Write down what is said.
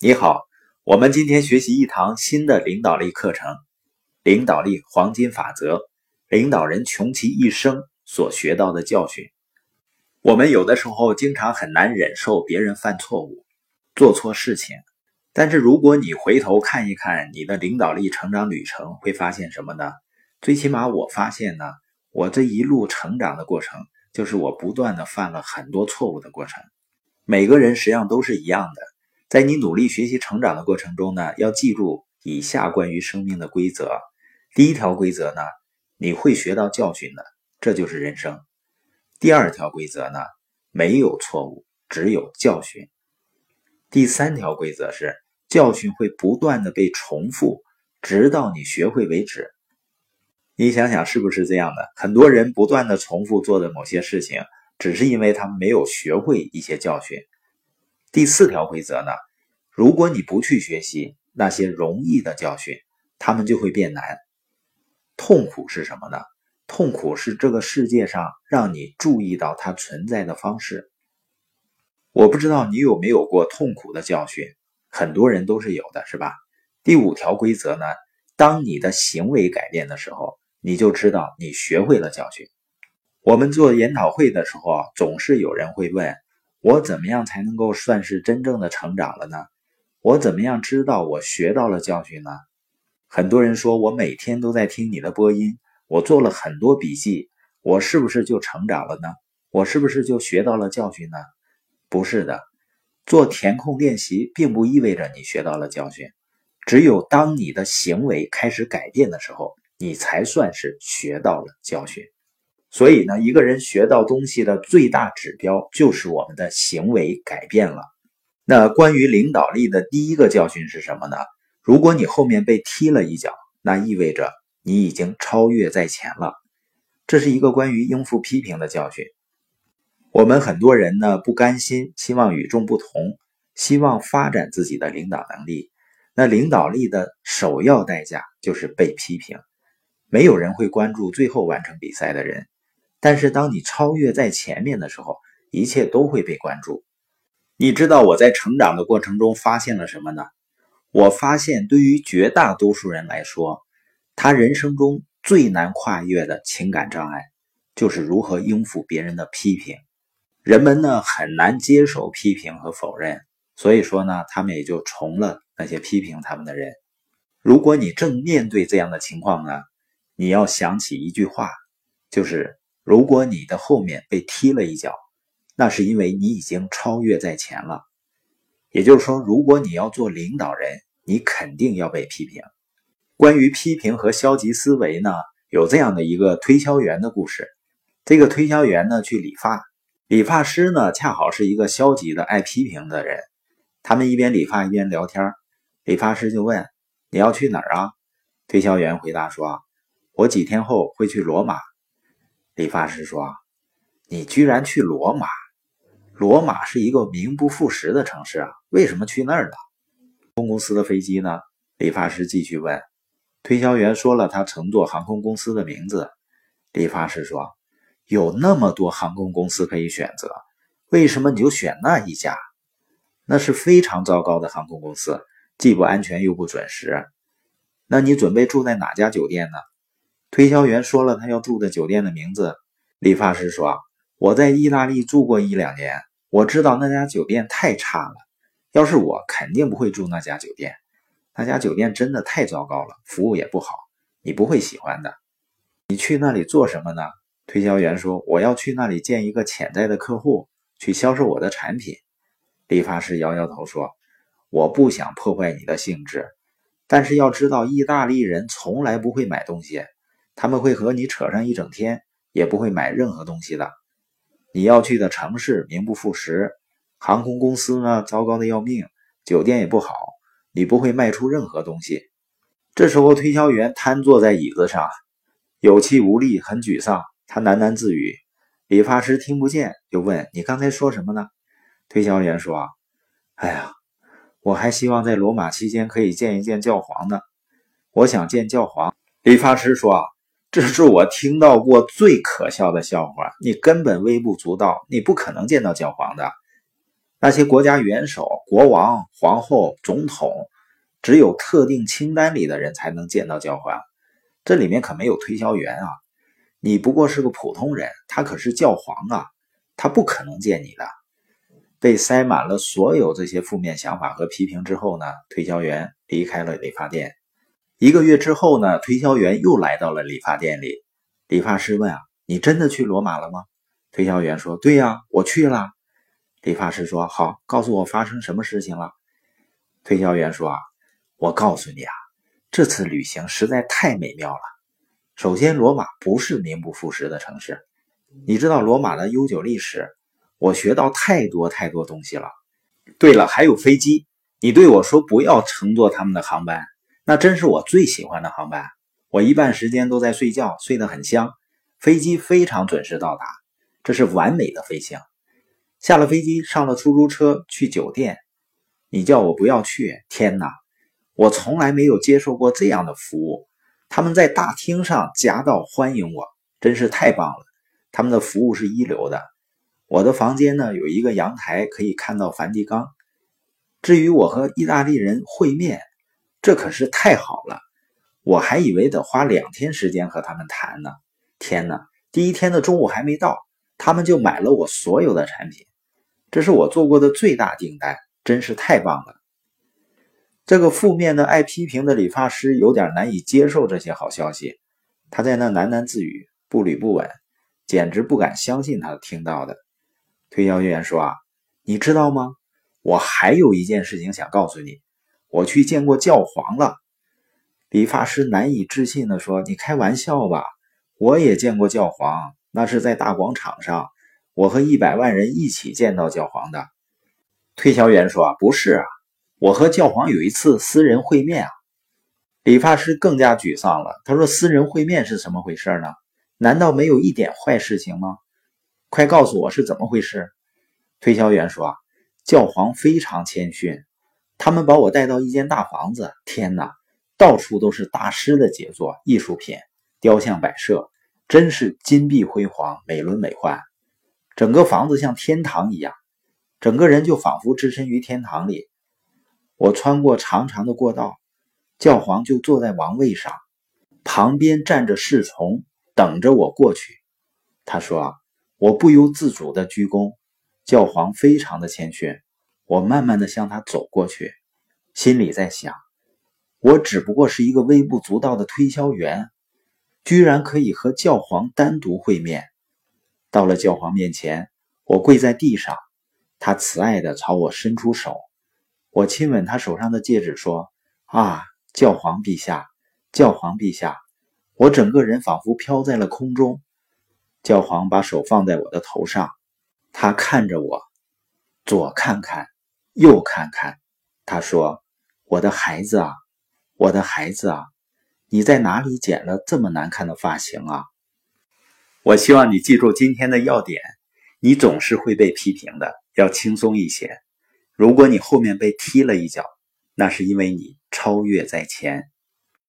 你好，我们今天学习一堂新的领导力课程——领导力黄金法则。领导人穷其一生所学到的教训。我们有的时候经常很难忍受别人犯错误、做错事情，但是如果你回头看一看你的领导力成长旅程，会发现什么呢？最起码我发现呢，我这一路成长的过程，就是我不断的犯了很多错误的过程。每个人实际上都是一样的。在你努力学习成长的过程中呢，要记住以下关于生命的规则。第一条规则呢，你会学到教训的，这就是人生。第二条规则呢，没有错误，只有教训。第三条规则是，教训会不断的被重复，直到你学会为止。你想想是不是这样的？很多人不断的重复做的某些事情，只是因为他们没有学会一些教训。第四条规则呢？如果你不去学习那些容易的教训，他们就会变难。痛苦是什么呢？痛苦是这个世界上让你注意到它存在的方式。我不知道你有没有过痛苦的教训，很多人都是有的，是吧？第五条规则呢？当你的行为改变的时候，你就知道你学会了教训。我们做研讨会的时候，总是有人会问。我怎么样才能够算是真正的成长了呢？我怎么样知道我学到了教训呢？很多人说我每天都在听你的播音，我做了很多笔记，我是不是就成长了呢？我是不是就学到了教训呢？不是的，做填空练习并不意味着你学到了教训，只有当你的行为开始改变的时候，你才算是学到了教训。所以呢，一个人学到东西的最大指标就是我们的行为改变了。那关于领导力的第一个教训是什么呢？如果你后面被踢了一脚，那意味着你已经超越在前了。这是一个关于应付批评的教训。我们很多人呢不甘心，希望与众不同，希望发展自己的领导能力。那领导力的首要代价就是被批评。没有人会关注最后完成比赛的人。但是当你超越在前面的时候，一切都会被关注。你知道我在成长的过程中发现了什么呢？我发现对于绝大多数人来说，他人生中最难跨越的情感障碍，就是如何应付别人的批评。人们呢很难接受批评和否认，所以说呢，他们也就从了那些批评他们的人。如果你正面对这样的情况呢，你要想起一句话，就是。如果你的后面被踢了一脚，那是因为你已经超越在前了。也就是说，如果你要做领导人，你肯定要被批评。关于批评和消极思维呢，有这样的一个推销员的故事。这个推销员呢去理发，理发师呢恰好是一个消极的、爱批评的人。他们一边理发一边聊天，理发师就问：“你要去哪儿啊？”推销员回答说：“我几天后会去罗马。”理发师说：“你居然去罗马？罗马是一个名不副实的城市啊，为什么去那儿了？航空公司的飞机呢？”理发师继续问。推销员说了他乘坐航空公司的名字。理发师说：“有那么多航空公司可以选择，为什么你就选那一家？那是非常糟糕的航空公司，既不安全又不准时。那你准备住在哪家酒店呢？”推销员说了他要住的酒店的名字。理发师说：“我在意大利住过一两年，我知道那家酒店太差了。要是我，肯定不会住那家酒店。那家酒店真的太糟糕了，服务也不好，你不会喜欢的。你去那里做什么呢？”推销员说：“我要去那里见一个潜在的客户，去销售我的产品。”理发师摇摇头说：“我不想破坏你的兴致，但是要知道，意大利人从来不会买东西。”他们会和你扯上一整天，也不会买任何东西的。你要去的城市名不副实，航空公司呢糟糕的要命，酒店也不好，你不会卖出任何东西。这时候，推销员瘫坐在椅子上，有气无力，很沮丧。他喃喃自语。理发师听不见，就问：“你刚才说什么呢？”推销员说：“哎呀，我还希望在罗马期间可以见一见教皇呢。我想见教皇。”理发师说。这是我听到过最可笑的笑话。你根本微不足道，你不可能见到教皇的。那些国家元首、国王、皇后、总统，只有特定清单里的人才能见到教皇。这里面可没有推销员啊！你不过是个普通人，他可是教皇啊，他不可能见你的。被塞满了所有这些负面想法和批评之后呢，推销员离开了理发店。一个月之后呢，推销员又来到了理发店里。理发师问啊：“你真的去罗马了吗？”推销员说：“对呀，我去了。”理发师说：“好，告诉我发生什么事情了。”推销员说：“啊，我告诉你啊，这次旅行实在太美妙了。首先，罗马不是名不副实的城市。你知道罗马的悠久历史，我学到太多太多东西了。对了，还有飞机。你对我说不要乘坐他们的航班，那真是我最喜欢的航班。我一半时间都在睡觉，睡得很香。飞机非常准时到达，这是完美的飞行。”下了飞机，上了出租车去酒店。你叫我不要去，天哪！我从来没有接受过这样的服务。他们在大厅上夹道欢迎我，真是太棒了。他们的服务是一流的。我的房间呢，有一个阳台，可以看到梵蒂冈。至于我和意大利人会面，这可是太好了。我还以为得花两天时间和他们谈呢。天哪！第一天的中午还没到，他们就买了我所有的产品。这是我做过的最大订单，真是太棒了。这个负面的、爱批评的理发师有点难以接受这些好消息，他在那喃喃自语，步履不稳，简直不敢相信他听到的。推销员说：“啊，你知道吗？我还有一件事情想告诉你，我去见过教皇了。”理发师难以置信地说：“你开玩笑吧？我也见过教皇，那是在大广场上。”我和一百万人一起见到教皇的推销员说：“，不是啊，我和教皇有一次私人会面啊。”理发师更加沮丧了。他说：“私人会面是什么回事呢？难道没有一点坏事情吗？快告诉我是怎么回事。”推销员说：“啊，教皇非常谦逊，他们把我带到一间大房子。天哪，到处都是大师的杰作、艺术品、雕像摆设，真是金碧辉煌、美轮美奂。”整个房子像天堂一样，整个人就仿佛置身于天堂里。我穿过长长的过道，教皇就坐在王位上，旁边站着侍从，等着我过去。他说：“，我不由自主的鞠躬。”教皇非常的谦逊。我慢慢的向他走过去，心里在想：我只不过是一个微不足道的推销员，居然可以和教皇单独会面。到了教皇面前，我跪在地上，他慈爱的朝我伸出手，我亲吻他手上的戒指，说：“啊，教皇陛下，教皇陛下！”我整个人仿佛飘在了空中。教皇把手放在我的头上，他看着我，左看看，又看看，他说：“我的孩子啊，我的孩子啊，你在哪里剪了这么难看的发型啊？”我希望你记住今天的要点：你总是会被批评的，要轻松一些。如果你后面被踢了一脚，那是因为你超越在前。